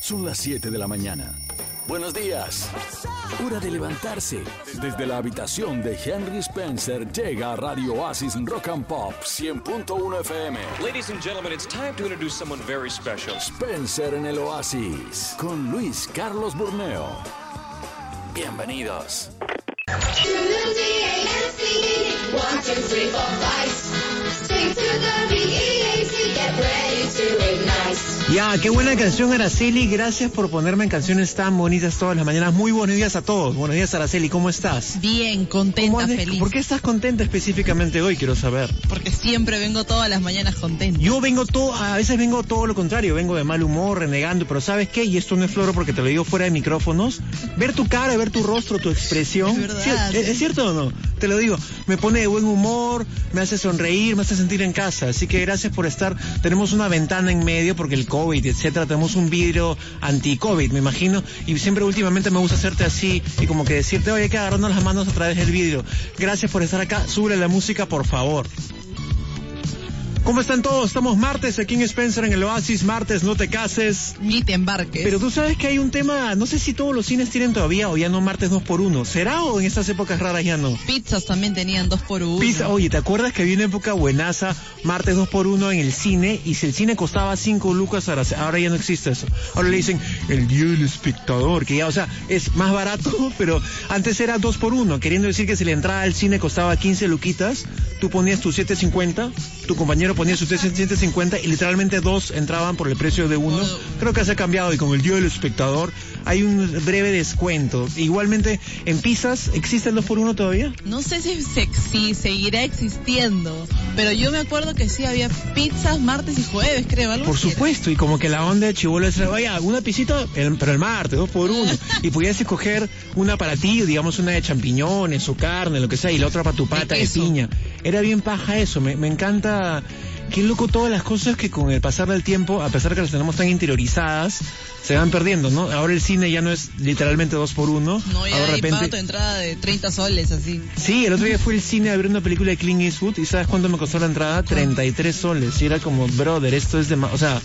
Son las 7 de la mañana. Buenos días. Hora de levantarse. Desde la habitación de Henry Spencer llega a Radio Oasis Rock and Pop 100.1 FM. Ladies and gentlemen, it's time to introduce someone very special. Spencer en el Oasis con Luis Carlos Burneo. Bienvenidos. One, two, three, four, five. Sing to the B-E-A-C, get ready Ya, qué buena canción, Araceli. Gracias por ponerme en canciones tan bonitas todas las mañanas. Muy buenos días a todos. Buenos días, Araceli. ¿Cómo estás? Bien, ¿Cómo contenta, feliz. ¿Por qué estás contenta específicamente hoy? Quiero saber. Porque siempre vengo todas las mañanas contenta. Yo vengo todo, a veces vengo todo lo contrario, vengo de mal humor, renegando, pero ¿sabes qué? Y esto no es floro porque te lo digo fuera de micrófonos. Ver tu cara, ver tu rostro, tu expresión. Es verdad. ¿Es, es cierto o no? Te lo digo, me pone de buen humor, me hace sonreír, me hace sentir en casa. Así que gracias por estar. Tenemos una ventana en medio porque el COVID, etcétera, tenemos un vidrio anti-COVID, me imagino. Y siempre últimamente me gusta hacerte así y como que decirte, oye, hay que agarrarnos las manos a través del vidrio. Gracias por estar acá. Sube la música, por favor. ¿Cómo están todos? Estamos martes aquí en Spencer en el Oasis. Martes, no te cases. Ni te embarques. Pero tú sabes que hay un tema, no sé si todos los cines tienen todavía o ya no martes 2 por 1 ¿Será o en estas épocas raras ya no? Pizzas también tenían dos por uno. Pizza, oye, ¿te acuerdas que había una época buenaza, martes 2 por 1 en el cine? Y si el cine costaba 5 lucas, ahora, ahora ya no existe eso. Ahora le dicen el día del espectador, que ya, o sea, es más barato, pero antes era 2 por 1 queriendo decir que si la entrada al cine costaba 15 luquitas, tú ponías tus 7.50, tu compañero ponía sus 7.50 y literalmente dos entraban por el precio de uno. Creo que se ha cambiado y con el día del espectador hay un breve descuento. Igualmente, en pizzas, ¿existe el 2 por 1 todavía? No sé si, se- si seguirá existiendo, pero yo me acuerdo que sí había pizzas martes y jueves, creo. Algo Por era. supuesto, y como que la onda de chivolo es, oye, una pisita, el- pero el martes, dos por uno. Y podías escoger una para ti, digamos una de champiñones o carne, lo que sea, y la otra para tu pata de, piña. Era bien paja eso, me, me encanta. Qué loco todas las cosas que con el pasar del tiempo, a pesar que las tenemos tan interiorizadas, se van perdiendo, ¿no? Ahora el cine ya no es literalmente dos por uno. No, ya Ahora de repente... tu entrada de 30 soles, así. Sí, el otro día fui al cine a ver una película de Clint Eastwood y ¿sabes cuánto me costó la entrada? 33 soles. Y era como, brother, esto es de... O sea,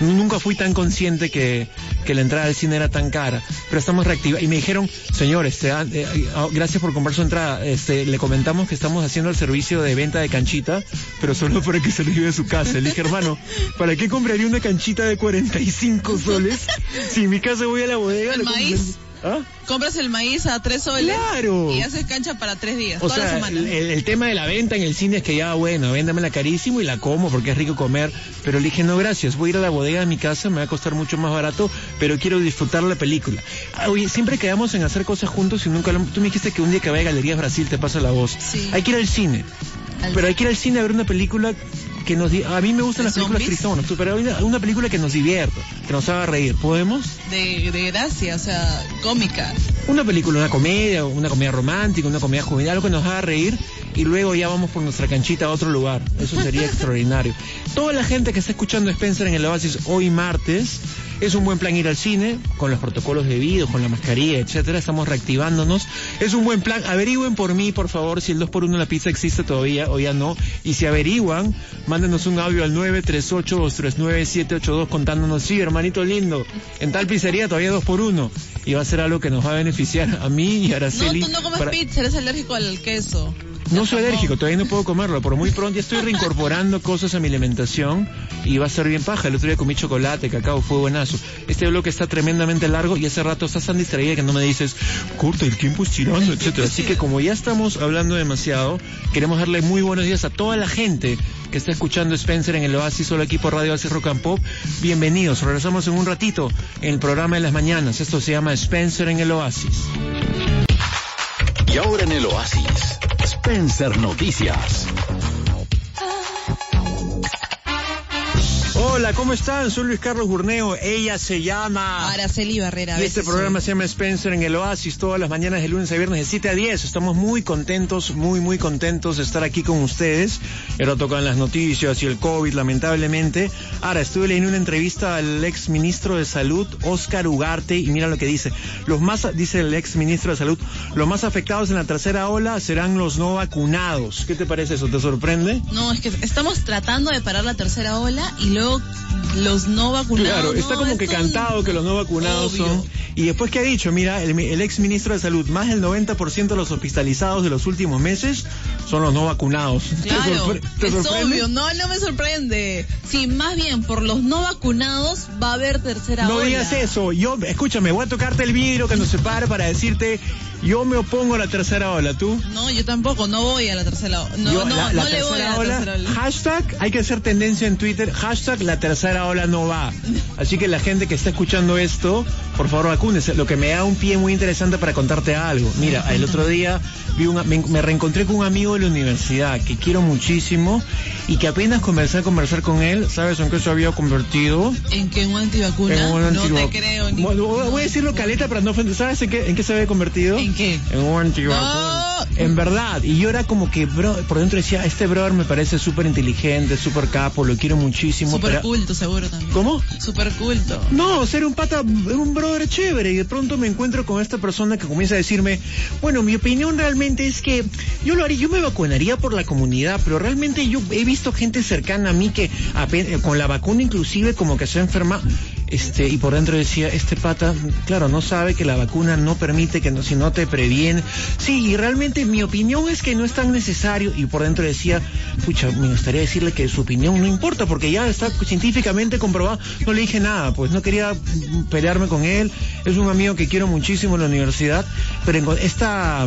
nunca fui tan consciente que, que la entrada al cine era tan cara. Pero estamos reactivados. Y me dijeron, señores, te dan- eh, ah, gracias por comprar su entrada. Este, le comentamos que estamos haciendo el servicio de venta de canchita, pero solo para que se lo lleve a su casa. Le dije, hermano, ¿para qué compraría una canchita de 45 soles si en mi casa voy a la bodega? ¿El maíz? ¿Ah? Compras el maíz a 3 soles. Claro. Y haces cancha para 3 días, O toda la semana. el, el tema de la venta en el cine es que ya, bueno, véndamela carísimo y la como porque es rico comer. Pero le dije, no, gracias, voy a ir a la bodega de mi casa, me va a costar mucho más barato, pero quiero disfrutar la película. Ah, Oye, siempre quedamos en hacer cosas juntos y nunca lo... Tú me dijiste que un día que vaya a Galerías Brasil te pasa la voz. Sí. Hay que ir al cine. Al- Pero hay que ir al cine a ver una película que nos... A mí me gustan ¿De las películas tristonas, pero una, una película que nos divierta, que nos haga reír. ¿Podemos? de, de gracia, o sea, cómica. Una película, una comedia, una comedia romántica, una comedia juvenil, algo que nos haga reír y luego ya vamos por nuestra canchita a otro lugar. Eso sería extraordinario. Toda la gente que está escuchando Spencer en el Oasis hoy martes, es un buen plan ir al cine, con los protocolos debidos, con la mascarilla, etcétera. Estamos reactivándonos. Es un buen plan. Averigüen por mí, por favor, si el 2x1 en la pizza existe todavía o ya no. Y si averiguan, mándenos un audio al 938-239-782 contándonos, sí, hermanito lindo, en tal pizzería todavía 2x1. Y va a ser algo que nos va a beneficiar a mí y a No, Araceli. tú no comes para- pizza, eres alérgico al queso. No soy alérgico, todavía no puedo comerlo, pero muy pronto ya estoy reincorporando cosas a mi alimentación y va a ser bien paja. El otro día comí chocolate, cacao, fue buenazo. Este bloque está tremendamente largo y hace rato estás tan distraída que no me dices, corta, el tiempo es tirando, etcétera. Así que como ya estamos hablando demasiado, queremos darle muy buenos días a toda la gente que está escuchando Spencer en el Oasis, solo aquí por Radio Oasis Rock and Pop. Bienvenidos, regresamos en un ratito en el programa de las mañanas. Esto se llama Spencer en el Oasis. Y ahora en el Oasis, Spencer Noticias. Hola, ¿cómo están? Soy Luis Carlos Burneo. Ella se llama... Araceli Barrera. Y este programa soy. se llama Spencer en el Oasis todas las mañanas de lunes a viernes de 7 a 10. Estamos muy contentos, muy, muy contentos de estar aquí con ustedes. Ahora tocan las noticias y el COVID, lamentablemente. Ahora, estuve leyendo una entrevista al ex ministro de Salud, Oscar Ugarte, y mira lo que dice. Los más, dice el ex ministro de Salud, los más afectados en la tercera ola serán los no vacunados. ¿Qué te parece eso? ¿Te sorprende? No, es que estamos tratando de parar la tercera ola y luego los no vacunados. Claro, está no, como que cantado que los no vacunados Obvio. son. Y después que ha dicho, mira, el, el ex ministro de Salud, más del 90% de los hospitalizados de los últimos meses son los no vacunados. ¿Te Claro, te es obvio, no, no me sorprende. Sí, más bien, por los no vacunados va a haber tercera No ola. digas eso. Yo, escúchame, voy a tocarte el vidrio que nos separe para decirte, yo me opongo a la tercera ola. ¿Tú? No, yo tampoco, no voy a la tercera ola. No, Yo, no, la, la no le voy a la ola, tercera ola. hashtag, hay que hacer tendencia en Twitter, hashtag la tercera ola no va. Así que la gente que está escuchando esto, por favor vacúnese. Lo que me da un pie muy interesante para contarte algo. Mira, el otro día vi una- me, me reencontré con un amigo de la universidad que quiero muchísimo y que apenas comencé a conversar con él, ¿sabes en qué se había convertido? ¿En qué un antivacuna? En un no antivac- te creo. Ni... Voy voy a decirlo caleta para no ofender. ¿Sabes en qué, en qué se había convertido? ¿En qué? En un antivacuna. No. En verdad. Y yo era como que, bro, por dentro decía, este brother me parece súper inteligente, súper capo, lo quiero muchísimo. Super pero- culto, seguro también. ¿Cómo? Super culto. No, ser un pata, un brother chévere y de pronto me encuentro con esta persona que comienza a decirme, bueno, mi opinión realmente es que yo lo haría, yo me vacunaría por la comunidad, pero realmente yo he visto gente cercana a mí que con la vacuna inclusive como que se enferma, este, y por dentro decía, este pata, claro, no sabe que la vacuna no permite que no, si no te previene. Sí, y realmente mi opinión es que no es tan necesario, y por dentro decía, pucha, me gustaría decirle que su opinión no importa, porque ya está científicamente comprobado. No le dije nada, pues no quería pelearme con él. Es un amigo que quiero muchísimo en la universidad, pero en- esta,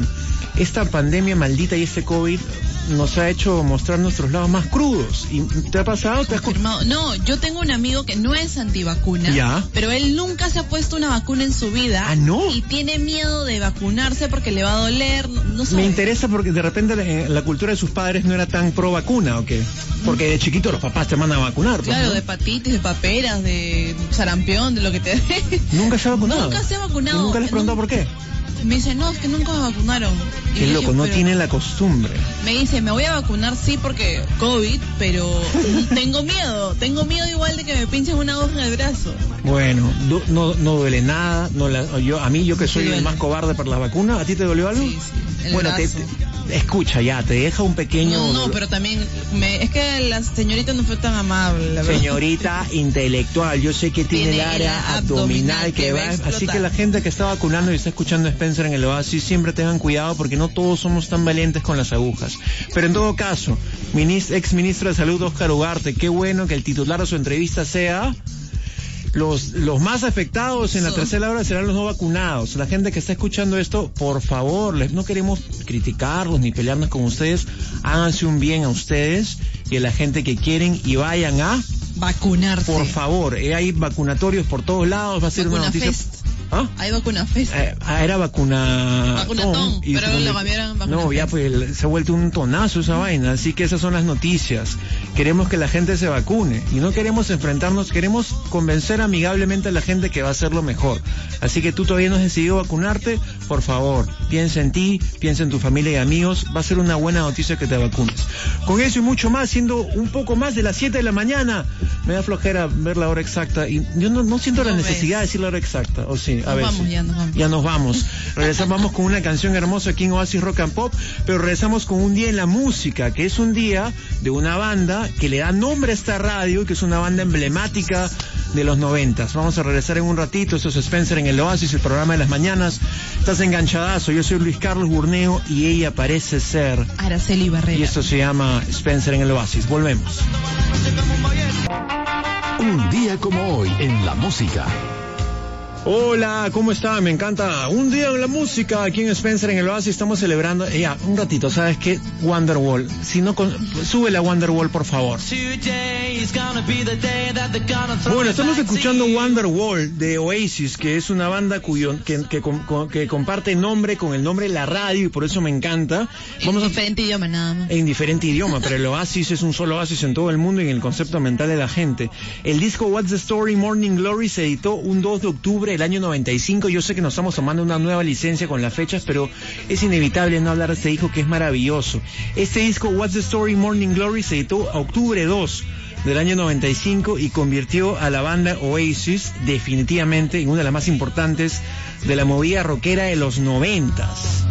esta pandemia maldita y este COVID nos ha hecho mostrar nuestros lados más crudos. ¿Y te ha pasado? ¿Te has Confirmado. No, yo tengo un amigo que no es antivacuna, Ya. pero él nunca se ha puesto una vacuna en su vida. Ah, ¿no? Y tiene miedo de vacunarse porque le va a doler, no, no. Me interesa porque de repente la, eh, la cultura de sus padres no era tan pro vacuna, ¿o qué? Porque de chiquito los papás te mandan a vacunar. pues, Claro, ¿no? de hepatitis, de paperas, de sarampión, de lo que te dé. Nunca se ha vacunado. Nunca se ha vacunado. ¿Y nunca les preguntado por qué? Me dice, no, es que nunca me vacunaron. Y Qué loco, no "Pero-". tiene la costumbre. Me dice, me voy a vacunar sí porque COVID, pero tengo miedo. Tengo miedo igual de que me pinchen una aguja en el brazo. Bueno, no, no duele nada. No la- yo, a mí, yo que Sí soy el más cobarde para las vacunas, ¿a ti te dolió algo? Sí, sí, el bueno, te- escucha ya, te deja un pequeño... No, no, pero también me, es que la señorita no fue tan amable. la verdad. Señorita intelectual, yo sé que tiene, Tiene el área abdominal que que va, a así que la gente que está vacunando y está escuchando a Spencer en el Oasis, siempre tengan cuidado porque no todos somos tan valientes con las agujas. Pero en todo caso, ex ministro de Salud Oscar Ugarte, qué bueno que el titular de su entrevista sea los, los más afectados en la tercera hora serán los no vacunados. La gente que está escuchando esto, por favor, les, no queremos criticarlos ni pelearnos con ustedes. Háganse un bien a ustedes y a la gente que quieren y vayan a, Vacunarse. por favor, eh, hay vacunatorios por todos lados, va a ser una noticia. Fest. ¿Ah? Hay vacuna fest. Eh, ah, era vacuna. Vacunatón, y pero lo cambiaron vacuna No, ya pues se ha vuelto un tonazo esa vaina. Así que esas son las noticias. Queremos que la gente se vacune y no queremos enfrentarnos, queremos convencer amigablemente a la gente que va a ser lo mejor. Así que tú todavía no has decidido vacunarte, por favor, piensa en ti, piensa en tu familia y amigos. Va a ser una buena noticia que te vacunes. Con eso y mucho más, siendo un poco más de las 7 de la mañana, me da flojera ver la hora exacta y yo no, no siento la necesidad de decir la hora exacta. O sí, a Nos ver. vamos, ya nos vamos. Ya nos vamos. Regresamos vamos con una canción hermosa aquí en Oasis Rock and Pop, pero regresamos con un día en la música, que es un día de una banda que le da nombre a esta radio, que es una banda emblemática de los noventas. Vamos a regresar en un ratito, esto es Spencer en el Oasis, el programa de las mañanas. Estás enganchadazo, yo soy Luis Carlos Burneo y ella parece ser, Araceli Barrera. y esto se llama Spencer en el Oasis. Volvemos. Un día como hoy en la música. Hola, ¿cómo está? Me encanta. Un día en la música aquí en Spencer en el Oasis estamos celebrando. Ya, un ratito, ¿sabes qué? Wonderwall. Si no, con... sube la Wonderwall, por favor. Bueno, estamos escuchando Wonderwall de Oasis, que es una banda cuyo que, que, com- con- que comparte nombre con el nombre de la radio y por eso me encanta. Vamos en a diferente idioma nada más. en diferente idioma, pero el Oasis es un solo Oasis en todo el mundo y en el concepto mental de la gente. El disco What's the Story Morning Glory se editó un 2 de octubre del año 95. Yo sé que nos estamos tomando una nueva licencia con las fechas, pero es inevitable no hablar de este disco que es maravilloso. Este disco What's the Story Morning Glory se editó a octubre 2 del año 95 y convirtió a la banda Oasis definitivamente en una de las más importantes de la movida rockera de los noventas.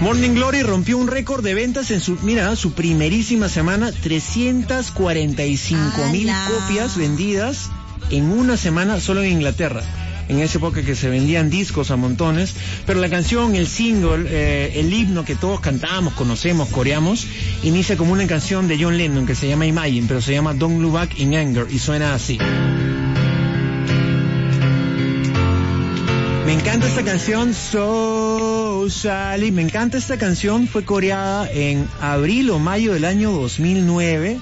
Morning Glory rompió un récord de ventas en su, mira, su primerísima semana, 345 mil copias vendidas en una semana solo en Inglaterra. En esa época que se vendían discos a montones, pero la canción, el single, eh, el himno que todos cantamos, conocemos, coreamos, inicia como una canción de John Lennon que se llama Imagine, pero se llama Don't Look Back in Anger y suena así. Me encanta esta canción, So Sally. Me encanta esta canción. Fue coreada en abril o mayo del año 2009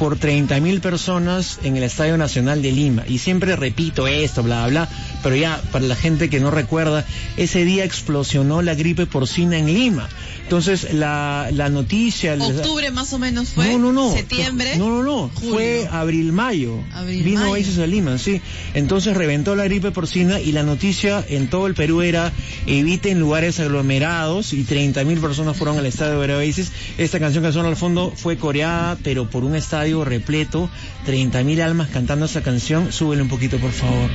por 30 mil personas en el Estadio Nacional de Lima. Y siempre repito esto, bla, bla, pero ya para la gente que no recuerda, ese día explosionó la gripe porcina en Lima. Entonces la, la noticia... Octubre más o menos fue. No, no, no. Septiembre. No, no, no. julio. Fue abril-mayo. Abril, Vino mayo. Oasis a Lima, sí. Entonces reventó la gripe porcina y la noticia en todo el Perú era eviten lugares aglomerados y 30 mil personas fueron al estadio de Oasis. Esta canción que suena al fondo fue coreada, pero por un estadio repleto. 30 mil almas cantando esa canción. Súbele un poquito, por favor.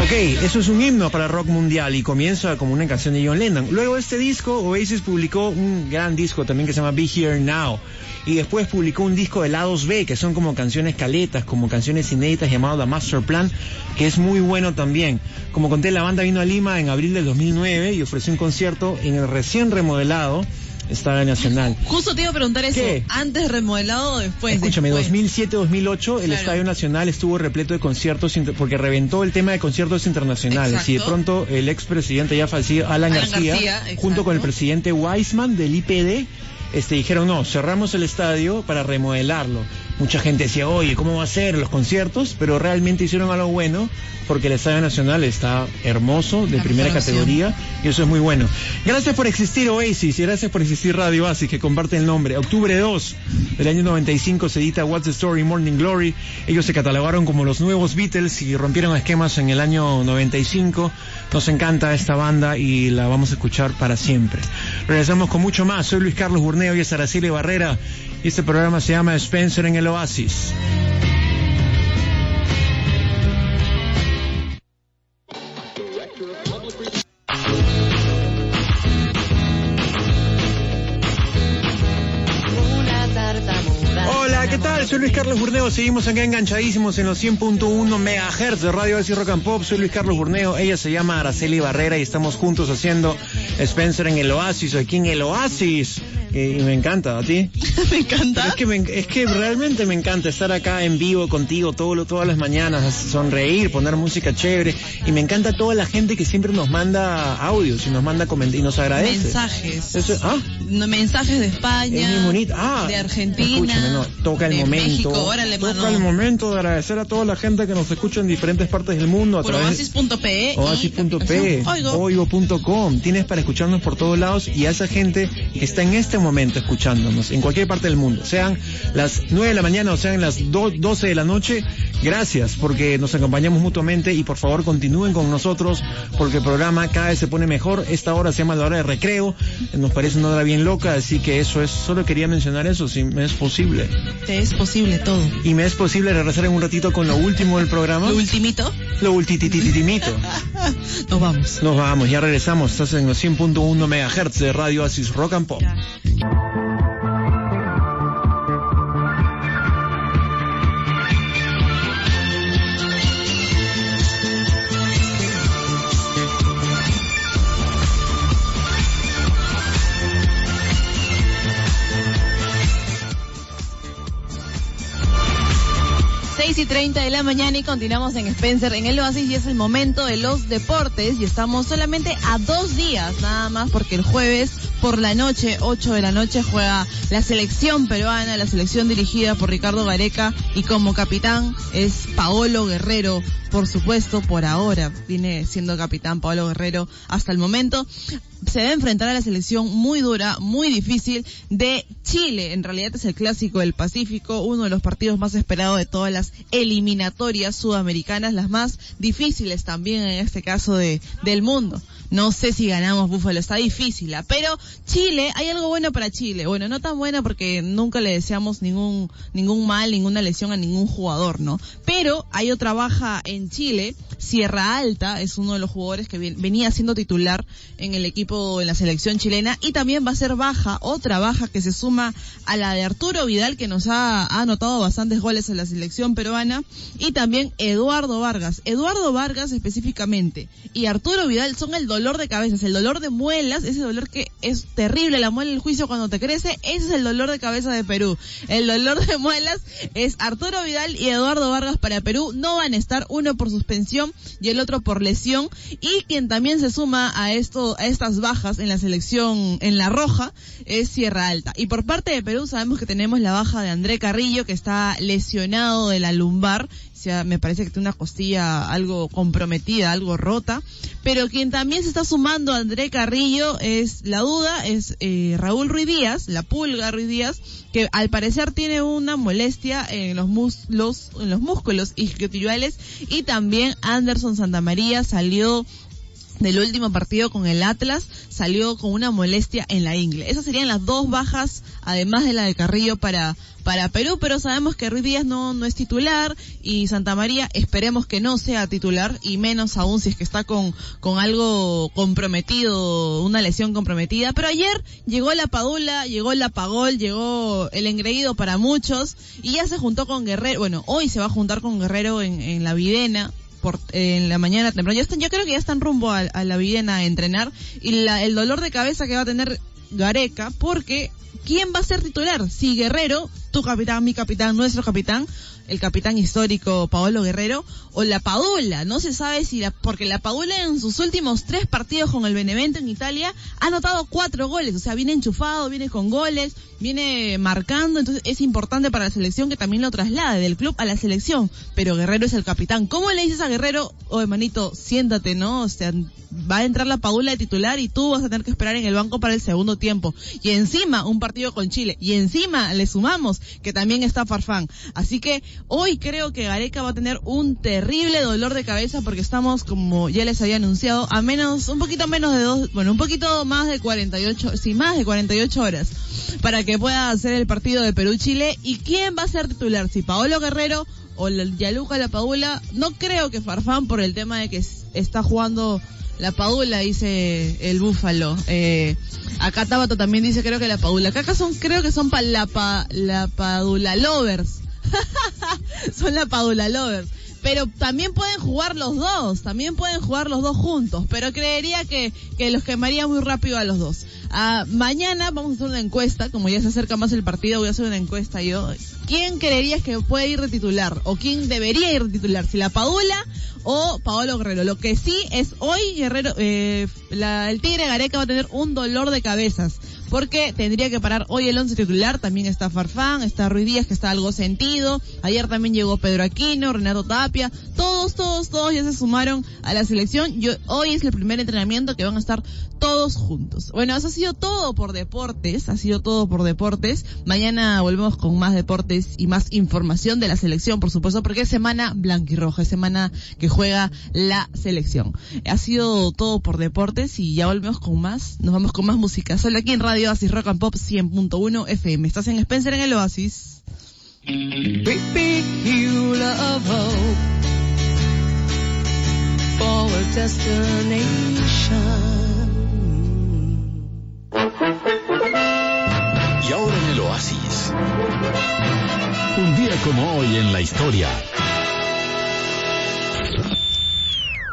Ok, eso es un himno para rock mundial y comienza como una canción de John Lennon. Luego de este disco, Oasis publicó un gran disco también que se llama Be Here Now. Y después publicó un disco de lados B, que son como canciones caletas, como canciones inéditas llamado The Master Plan, que es muy bueno también. Como conté, la banda vino a Lima en abril del 2009 y ofreció un concierto en el recién remodelado Estadio Nacional. Justo te iba a preguntar eso. ¿Qué? ¿Antes remodelado o después? Escúchame, Después. 2007-2008 el. Estadio Nacional estuvo repleto de conciertos, porque reventó el tema de conciertos internacionales. Y de pronto el expresidente ya fallecido, Alan, Alan García, García, junto con el presidente Weisman del IPD, este, dijeron, no, cerramos el estadio para remodelarlo. Mucha gente decía, oye, ¿cómo va a ser los conciertos? Pero realmente hicieron algo bueno, porque el Estadio Nacional está hermoso, de La primera categoría, y eso es muy bueno. Gracias por existir Oasis y gracias por existir Radio Oasis, que comparte el nombre. Octubre 2 del año 95 se edita What's the Story Morning Glory. Ellos se catalogaron como los nuevos Beatles y rompieron esquemas en el año 95. Nos encanta esta banda y la vamos a escuchar para siempre. Regresamos con mucho más. Soy Luis Carlos Burneo y es Araceli Barrera este programa se llama Spencer en el Oasis. Hola, ¿qué tal? Soy Luis Carlos Burneo. Seguimos acá enganchadísimos en los 100.1 MHz de Radio Oasis Rock and Pop. Soy Luis Carlos Burneo. Ella se llama Araceli Barrera y estamos juntos haciendo Spencer en el Oasis, aquí en el Oasis. Eh, Y me encanta, ¿a ti? me encanta. Es que, me- es que realmente me encanta estar acá en vivo contigo todo, todas las mañanas, sonreír, poner música chévere. Y me encanta toda la gente que siempre nos manda audios y nos manda comentarios y nos agradece. Mensajes. Eso- ah, No, mensajes de España. es muy bonito. Ah, de Argentina. No, toca el de momento. México, toca el momento de agradecer a toda la gente que nos escucha en diferentes partes del mundo a por través oasis.pe. y oasis.p, la aplicación Oigo. oigo.com. Tienes para escucharnos por todos lados y a esa gente que está en este momento escuchándonos en cualquier parte del mundo, sean las 9 de la mañana o sean las do- 12 de la noche, gracias porque nos acompañamos mutuamente y por favor continúen con nosotros porque el programa cada vez se pone mejor. Esta hora se llama la hora de recreo, nos parece una hora bien loca, así que eso es, solo quería mencionar eso, si me es posible. Te es posible todo. Y me es posible regresar en un ratito con lo último del programa. Lo ultimito. Lo ultititititimito. Nos vamos. Nos vamos, ya regresamos. Estás en los 100.1 MHz de Radio Oasis Rock and Pop. Y 30 de la mañana y continuamos en Spencer en el Oasis y es el momento de los deportes y estamos solamente a dos días nada más porque el jueves por la noche, 8 de la noche, juega la selección peruana, la selección dirigida por Ricardo Gareca y como capitán es Paolo Guerrero, por supuesto, por ahora viene siendo capitán Paolo Guerrero hasta el momento. Se debe enfrentar a la selección muy dura, muy difícil de Chile. En realidad es el clásico del Pacífico, uno de los partidos más esperados de todas las eliminatorias sudamericanas, las más difíciles también en este caso de, del mundo. No sé si ganamos Búfalo, está difícil, ¿ah? pero Chile, hay algo bueno para Chile. Bueno, no tan bueno porque nunca le deseamos ningún, ningún mal, ninguna lesión a ningún jugador, ¿no? Pero hay otra baja en Chile. Sierra Alta es uno de los jugadores que ven- venía siendo titular en el equipo equipo, en la selección chilena. Y también va a ser baja, otra baja que se suma a la de Arturo Vidal, que nos ha, ha anotado bastantes goles en la selección peruana. Y también Eduardo Vargas. Eduardo Vargas específicamente y Arturo Vidal son el dolor de cabezas, el dolor de muelas, ese dolor que es terrible, la muela del juicio cuando te crece, ese es el dolor de cabeza de Perú. El dolor de muelas es Arturo Vidal y Eduardo Vargas para Perú. No van a estar uno por suspensión y el otro por lesión. Y quien también se suma a esto, a estas bajas en la selección en la roja es Sierra Alta. Y por parte de Perú sabemos que tenemos la baja de André Carrillo que está lesionado de la lumbar sea, me parece que tiene una costilla algo comprometida, algo rota. Pero quien también se está sumando a André Carrillo es la duda, es eh, Raúl Ruiz Díaz, la pulga Ruiz Díaz, que al parecer tiene una molestia en los, muslos, en los músculos isquiotibiales y también Anderson Santamaría salió del último partido con el Atlas salió con una molestia en la ingle. Esas serían las dos bajas, además de la de Carrillo para, para Perú, pero sabemos que Ruiz Díaz no, no es titular y Santa María esperemos que no sea titular y menos aún si es que está con, con algo comprometido, una lesión comprometida. Pero ayer llegó la Padula, llegó la Pagol, llegó el engreído para muchos y ya se juntó con Guerrero, bueno, hoy se va a juntar con Guerrero en, en la Videna por, en la mañana temprano. Ya están, yo creo que ya están rumbo a, la Villena a entrenar y la, el dolor de cabeza que va a tener Gareca porque ¿quién va a ser titular? Si Guerrero, tu capitán, mi capitán, nuestro capitán, el capitán histórico Paolo Guerrero, o la Padula. No se sabe si la, porque la Padula en sus últimos tres partidos con el Benevento en Italia ha anotado cuatro goles, o sea, viene enchufado, viene con goles, viene marcando, entonces es importante para la selección que también lo traslade del club a la selección. Pero Guerrero es el capitán. ¿Cómo le dices a Guerrero, oh hermanito, siéntate, no? O sea, va a entrar la Padula de titular y tú vas a tener que esperar en el banco para el segundo tiempo. Y encima, un partido con Chile. Y encima le sumamos que también está Farfán. Así que hoy creo que Gareca va a tener un terrible dolor de cabeza porque estamos, como ya les había anunciado, a menos, un poquito menos de dos, bueno, un poquito más de 48, sí, más de 48 horas para que pueda hacer el partido de Perú-Chile. ¿Y quién va a ser titular? Si Paolo Guerrero o Yaluca La Paula, no creo que Farfán por el tema de que está jugando la Paula, dice el búfalo. Eh, acá Tabato también dice creo que la Paula. Acá son, creo que son pa, la, pa, la Padula Lovers. son la Padula Lovers. Pero también pueden jugar los dos, también pueden jugar los dos juntos, pero creería que, que los quemaría muy rápido a los dos. Ah, mañana vamos a hacer una encuesta, como ya se acerca más el partido, voy a hacer una encuesta yo. ¿Quién creerías que puede ir de titular? ¿O quién debería ir de titular? ¿Si la Paula o Paolo Guerrero? Lo que sí es hoy Guerrero, eh, la, el Tigre Gareca va a tener un dolor de cabezas porque tendría que parar hoy el once titular, también está Farfán, está Ruiz Díaz que está algo sentido, ayer también llegó Pedro Aquino, Renato Tapia, todos, todos, todos ya se sumaron a la selección, hoy es el primer entrenamiento que van a estar todos juntos. Bueno, eso ha sido todo por deportes, ha sido todo por deportes, mañana volvemos con más deportes y más información de la selección, por supuesto, porque es semana blanquirroja, es semana que juega la selección. Ha sido todo por deportes y ya volvemos con más, nos vamos con más música, solo aquí en Radio Radio Oasis Rock and Pop 100.1 FM. Estás en Spencer en el Oasis. Big, big of hope for a destination. Y ahora en el Oasis. Un día como hoy en la historia.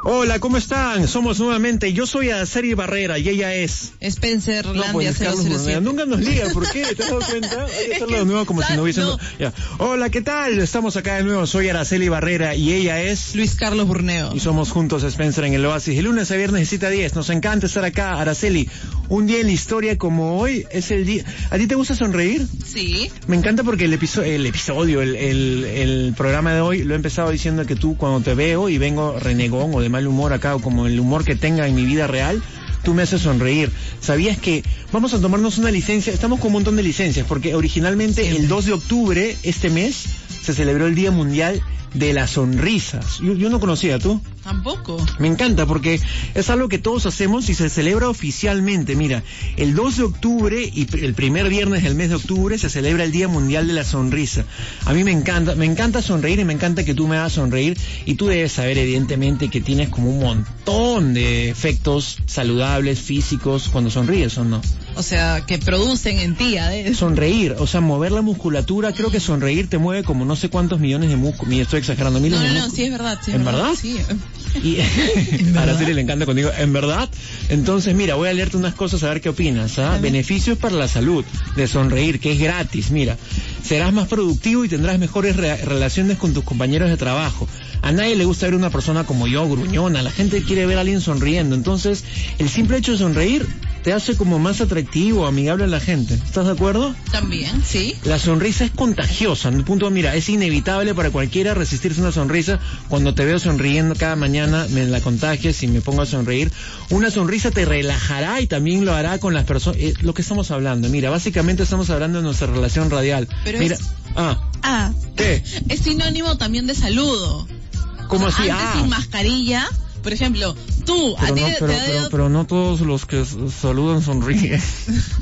Hola, ¿cómo están? Somos nuevamente, yo soy Araceli Barrera y ella es... Spencer Landia pues, 007. Nunca nos liga, ¿por qué? ¿Te has dado cuenta? Hay que hacerlo de nuevo como si no hubiesen... Ya. Hola, ¿qué tal? Estamos acá de nuevo, soy Araceli Barrera y ella es... Luis Carlos Burneo. Y somos juntos Spencer en el Oasis. El lunes a viernes cita 10. Nos encanta estar acá, Araceli. Un día en la historia como hoy es el día... ¿A ti te gusta sonreír? Sí. Me encanta porque el, episodio, el, episodio el, el, el programa de hoy lo he empezado diciendo que tú cuando te veo y vengo renegón o de mal humor acá o como el humor que tenga en mi vida real, tú me haces sonreír. ¿Sabías que vamos a tomarnos una licencia? Estamos con un montón de licencias porque originalmente el 2 de octubre, este mes, se celebró el Día Mundial de las Sonrisas. Yo, no conocía, ¿tú? Tampoco. Me encanta porque es algo que todos hacemos y se celebra oficialmente. Mira, el 2 de octubre y el primer viernes del mes de octubre se celebra el Día Mundial de la Sonrisa. A mí me encanta, me encanta sonreír y me encanta que tú me hagas sonreír y tú debes saber evidentemente que tienes como un montón de efectos saludables, físicos cuando sonríes o no. O sea, que producen en ti, ¿eh? Sonreír, o sea, mover la musculatura, creo que sonreír te mueve como no sé cuántos millones de músculos, estoy exagerando, miles No, de no, no, sí es verdad. Sí, ¿En verdad? Sí. Y a Araceli le encanta contigo, ¿en verdad? Entonces, mira, voy a leerte unas cosas a ver qué opinas. ¿ah? Beneficios para la salud de sonreír, que es gratis. Mira, serás más productivo y tendrás mejores re- relaciones con tus compañeros de trabajo. A nadie le gusta ver una persona como yo, gruñona. La gente quiere ver a alguien sonriendo. Entonces, el simple hecho de sonreír te hace como más atractivo, amigable a la gente. ¿Estás de acuerdo? También, sí. La sonrisa es contagiosa. En el punto, mira, es inevitable para cualquiera resistirse a una sonrisa. Cuando te veo sonriendo cada mañana, me la contagias y me pongo a sonreír. Una sonrisa te relajará y también lo hará con las personas. eh, lo que estamos hablando, mira, básicamente estamos hablando de nuestra relación radial. Pero mira, es- ah, Ah, ¿qué? es sinónimo también de saludo. ¿Cómo O sea, así? Antes Ah. sin mascarilla, por ejemplo, tú, a Pero ti no, pero, te pero- dado- pero no todos los que saludan sonríen.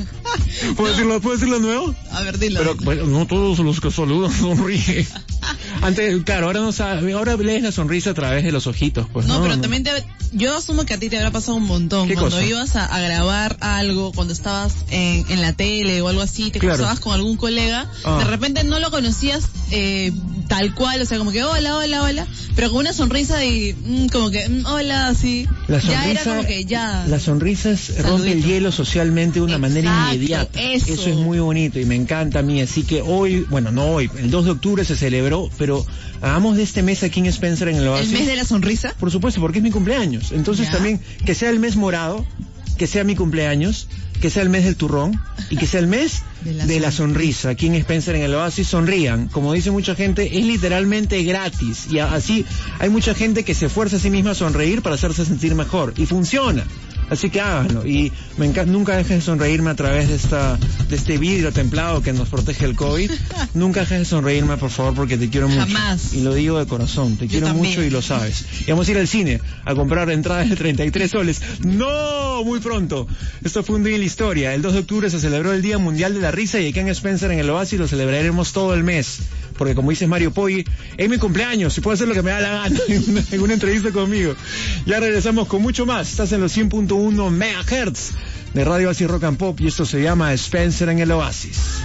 ¿Puedo, decirlo, ¿Puedo decirlo de nuevo? A ver, dilo. Pero bueno, no todos los que saludan sonríen. Antes, claro, ahora no sabe, ahora lees la sonrisa a través de los ojitos, pues. no, No, pero no. también te, yo asumo que a ti te habrá pasado un montón. ¿Qué Cuando cosa? ibas a, a grabar algo, cuando estabas en, en la tele o algo así, te Claro. cruzabas con algún colega, Ah. de repente no lo conocías eh, tal cual, o sea, como que hola, hola, hola, pero con una sonrisa y mm, como que mm, hola, así. La ya sonrisa, era como que ya. La sonrisa es- rompe el hielo socialmente de una manera inmediata. eso. es muy bonito y me encanta a mí. Así que hoy, bueno, no hoy, el 2 de octubre se celebró, pero hagamos de este mes aquí en Spencer en el el Oasis. mes de la sonrisa. Por supuesto, porque es mi cumpleaños. Entonces Ya. también que sea el mes morado, que sea mi cumpleaños, que sea el mes del turrón y que sea el mes De de la sonrisa. Aquí en Spencer en el Oasis sonrían. Como dice mucha gente, es literalmente gratis. Y así hay mucha gente que se esfuerza a sí misma a sonreír para hacerse sentir mejor. Y funciona. Así que háganlo. Y me enca- nunca dejes de sonreírme a través de esta de este vidrio templado que nos protege el COVID. nunca dejes de sonreírme, por favor, porque te quiero mucho. Jamás. Y lo digo de corazón. Te Yo quiero también. mucho y lo sabes. Y vamos a ir al cine a comprar entradas de 33 soles. ¡No! Muy pronto. Esto fue un día en la historia. El 2 de octubre se celebró el Día Mundial de la Risa y aquí en Spencer en el Oasis lo celebraremos todo el mes. Porque como dice Mario Poggi, es mi cumpleaños y puedo hacer lo que me da la gana en una, en una entrevista conmigo. Ya regresamos con mucho más. Estás en los 100.1 MHz de Radio Oasis Rock and Pop y esto se llama Spencer en el Oasis.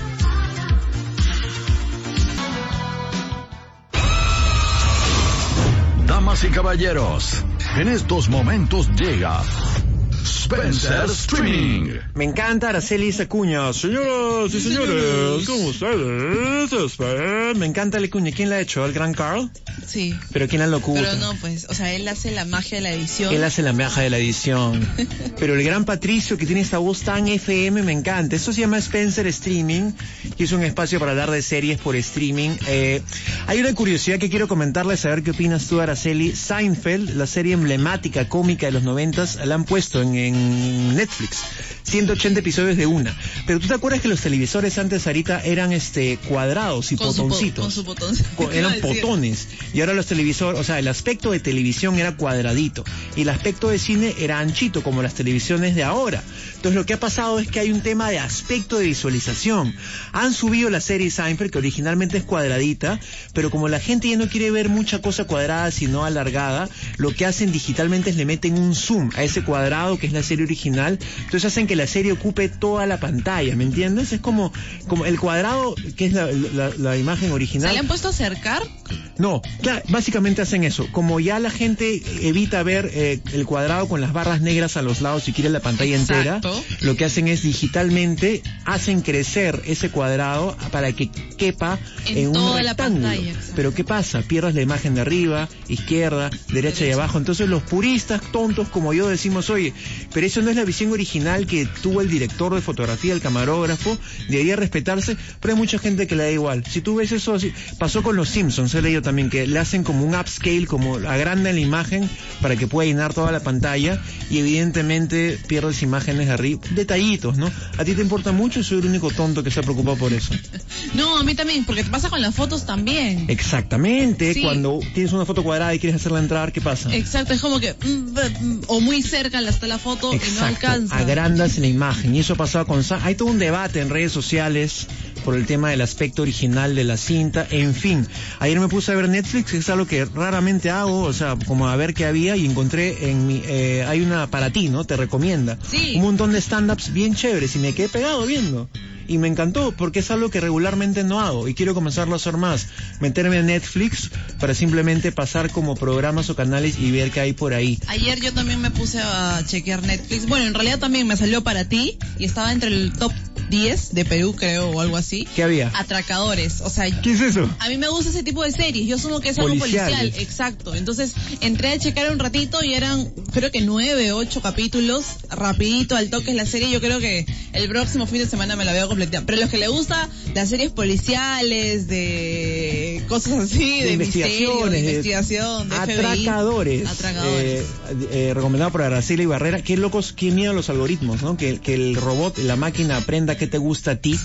Damas y caballeros, en estos momentos llega Spencer Streaming. Me encanta Araceli Acuña. Señoras y señores, ¿cómo ustedes? Me encanta la cuña. ¿Quién la ha hecho? ¿El gran Carl? Sí. Pero ¿quién la locuta? Pero no, pues, o sea, él hace la magia de la edición. Él hace la magia de la edición. Pero el gran Patricio que tiene esta voz tan FM me encanta. Esto se llama Spencer Streaming y es un espacio para hablar de series por streaming. Eh, hay una curiosidad que quiero comentarles, a ver qué opinas tú, Araceli. Seinfeld, la serie emblemática cómica de los noventas, la han puesto en, en Netflix. 180 episodios de una. Pero tú te acuerdas que los televisores antes, Sarita, eran este cuadrados y con su, po- potoncitos. con su botoncito. Co- eran potones y ahora los televisores, o sea, el aspecto de televisión era cuadradito y el aspecto de cine era anchito como las televisiones de ahora. Entonces lo que ha pasado es que hay un tema de aspecto de visualización. Han subido la serie Seinfeld que originalmente es cuadradita, pero como la gente ya no quiere ver mucha cosa cuadrada sino alargada, lo que hacen digitalmente es le meten un zoom a ese cuadrado que es la serie original, entonces hacen que la serie ocupe toda la pantalla, ¿me entiendes? Es como como el cuadrado que es la, imagen ¿Se original. le han puesto a acercar? No, claro, básicamente hacen eso. Como ya la gente evita ver eh, el cuadrado con las barras negras a los lados y quiere la pantalla Exacto. entera, lo que hacen es digitalmente hacen crecer ese cuadrado para que quepa En en, un la rectángulo. pantalla. Pero ¿qué pasa? Pierdes la imagen de arriba, izquierda, derecha y abajo. Entonces los puristas tontos como yo decimos, oye, pero eso no es la visión original que tuvo el director de fotografía, el camarógrafo, debería respetarse, pero hay mucha gente que le da igual. Si tú ves eso así, pasó con los Simpsons, he leído también que le hacen como un upscale, como agrandan la imagen para que pueda llenar toda la pantalla y evidentemente pierdes imágenes de arriba, detallitos, ¿no? A ti te importa mucho soy el único tonto que se preocupa por eso. No, a mí también, porque te pasa con las fotos también. Exactamente, Sí. cuando tienes una foto cuadrada y quieres hacerla entrar, ¿qué pasa? Exacto, es como que, mm, mm, o muy cerca está la foto y no Exacto, alcanza. agrandas la imagen y eso ha pasado con hay todo un debate en redes sociales por el tema del aspecto original de la cinta, en fin, ayer me puse a ver Netflix, que es algo que raramente hago, o sea, como a ver qué había y encontré en mi, eh, hay una para ti, ¿no? Te recomienda Sí. un montón de stand-ups bien chéveres y me quedé pegado viendo. Y me encantó porque es algo que regularmente no hago y quiero comenzarlo a hacer más. Meterme en Netflix para simplemente pasar como programas o canales y ver qué hay por ahí. Ayer yo también me puse a chequear Netflix. Bueno, en realidad también me salió para ti y estaba entre el top 10 de Perú, creo, o algo así. ¿Qué había? Atracadores. O sea, ¿Qué es eso? a mí me gusta ese tipo de series. Yo asumo que es algo policial. Exacto. Entonces entré a checar un ratito y eran, creo que nueve, ocho capítulos. Rapidito, al toque es la serie. Yo creo que el próximo fin de semana me la veo completa. Pero los que le gusta las series policiales, de cosas así, de, de investigaciones, de investigación, de FBI. atracadores, Atracadores. eh, eh, recomendado por Araceli Barrera. Qué locos, qué miedo a los algoritmos, ¿no? Que, que el robot, la máquina aprenda qué te gusta a ti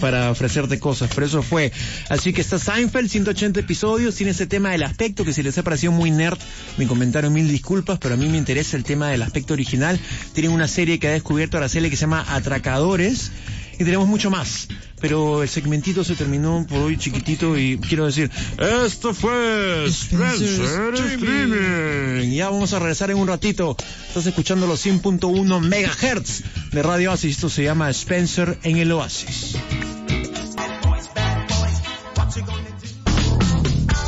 para ofrecerte cosas. Pero eso fue. Así que está Seinfeld, 180 episodios, tiene ese tema del aspecto que si les ha parecido muy nerd, mi comentario mil disculpas, pero a mí me interesa el tema del aspecto original. Tienen una serie que ha descubierto Araceli que se llama Atracadores. Y tenemos mucho más. Pero el segmentito se terminó por hoy chiquitito y quiero decir, esto fue Spencer Streaming. Ya vamos a regresar en un ratito. Estás escuchando los 100.1 megahertz de Radio Oasis. Esto se llama Spencer en el Oasis.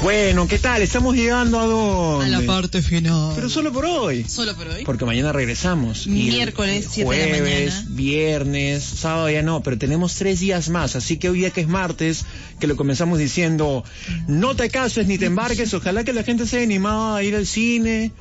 Bueno, ¿qué tal? Estamos llegando a A dónde? la parte final. Pero solo por hoy. Solo por hoy. Porque mañana regresamos. Y Miércoles, de la jueves, mañana. viernes, sábado ya no, pero tenemos tres días más. Así que hoy día que es martes, que lo comenzamos diciendo, no te cases ni te embarques. Ojalá que la gente se haya animado a ir al cine,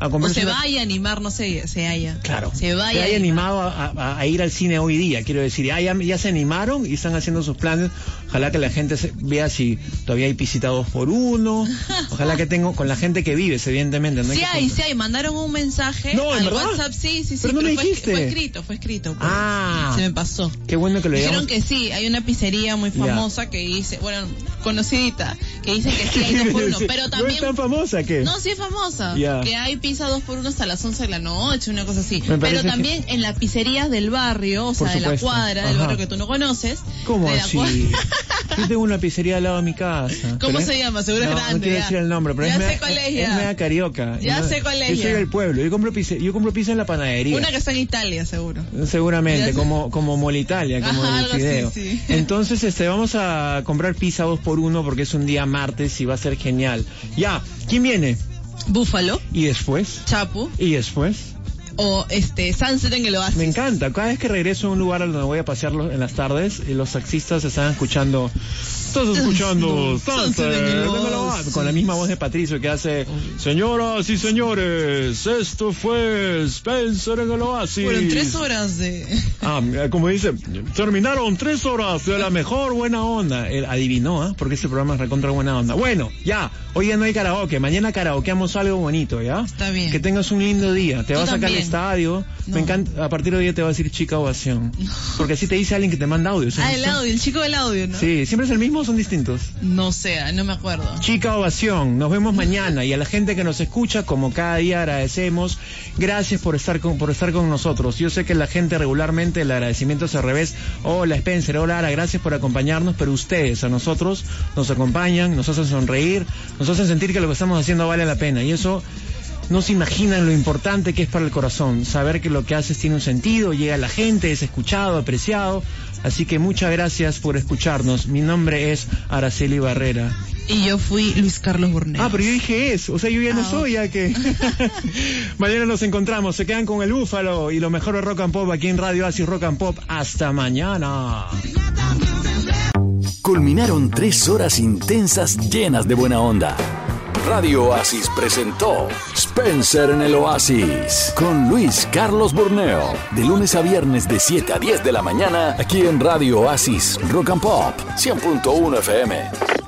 a O se una- vaya a animar, no sé, se haya. Claro, Se vaya. haya a animar. animado a, a- a ir al cine hoy día, quiero decir, ya, ya, ya se animaron y están haciendo sus planes. Ojalá que la gente se- vea si todavía hay pisita dos por uno. Ojalá que tengo con la gente que vives, evidentemente. No Sí hay, juntar. sí hay. Mandaron un mensaje No, ¿en al? WhatsApp, sí, sí, sí. Pero no me fue, dijiste. fue escrito, fue escrito. pues. Ah. Se me pasó. Qué bueno que lo Dijeron digamos. que sí, hay una pizzería muy famosa que dice, bueno, conocidita, que dice que sí hay dos por uno, pero ¿No también... es tan famosa que? No, sí es famosa. Que hay pizza dos por uno hasta las 11 de la noche, una cosa así. Pero también en las pizzerías del barrio, o sea, de la cuadra, del barrio que tú no conoces. ¿Cómo de la así? cuadra- Yo tengo una pizzería al lado de mi casa. ¿Cómo se es- llama? Seguro es grande, No quiero ya. decir el nombre, pero Ya es, sé cuál es, media carioca. Ya no- sé cuál es, Yo soy del pueblo. Yo compro pizza, yo compro pizza en la panadería. Una que está en Italia, seguro. Seguramente, como, como Molitalia, como Ajá, el así, sí. Entonces, este, vamos a comprar pizza dos por uno porque es un día martes y va a ser genial. Ya, ¿quién viene? Búfalo, ¿Y después? Chapu ¿Y después? O este Sunset en el Oasis. Me encanta. Cada vez que regreso a un lugar donde voy a pasear en las tardes, y los taxistas están escuchando. Estás escuchando Oasis", con la misma voz de Patricio que hace Señoras y señores, esto fue Spencer en el Oasis. Fueron tres horas de... Ah, como dice, terminaron tres horas de la mejor buena onda. Él adivinó, ¿ah? Porque este programa es recontra buena onda. Bueno, ya, hoy ya no hay karaoke, mañana karaokeamos algo bonito, ¿ya? Está bien. Que tengas un lindo día. Te Tú vas a sacar al estadio. No. Me encanta, a partir de hoy te va a decir chica ovación. Porque así te dice alguien que te manda audio. ¿sí? Ah, el audio, el chico del audio, ¿no? Sí, ¿siempre es el mismo o son distintos? No sé, no me acuerdo. Chica Ovación, nos vemos mañana y a la gente que nos escucha, como cada día agradecemos, gracias por estar con, por estar con nosotros. Yo sé que la gente regularmente el agradecimiento es al revés. Hola Spencer, hola Ara, gracias por acompañarnos, pero ustedes a nosotros nos acompañan, nos hacen sonreír, nos hacen sentir que lo que estamos haciendo vale la pena y eso no se imaginan lo importante que es para el corazón, saber que lo que haces tiene un sentido, llega a la gente, es escuchado, apreciado. Así que muchas gracias por escucharnos. Mi nombre es Araceli Barrera. Y yo fui Luis Carlos Burnett. Ah, pero yo dije eso, o sea, yo ya no Ah, soy, ya que... mañana nos encontramos, se quedan con el Búfalo y lo mejor de Rock and Pop aquí en Radio Asis Rock and Pop. Hasta mañana. Culminaron tres horas intensas llenas de buena onda. Radio Oasis presentó Spencer en el Oasis con Luis Carlos Burneo. De lunes a viernes de 7 a 10 de la mañana aquí en Radio Oasis Rock and Pop 100.1 FM.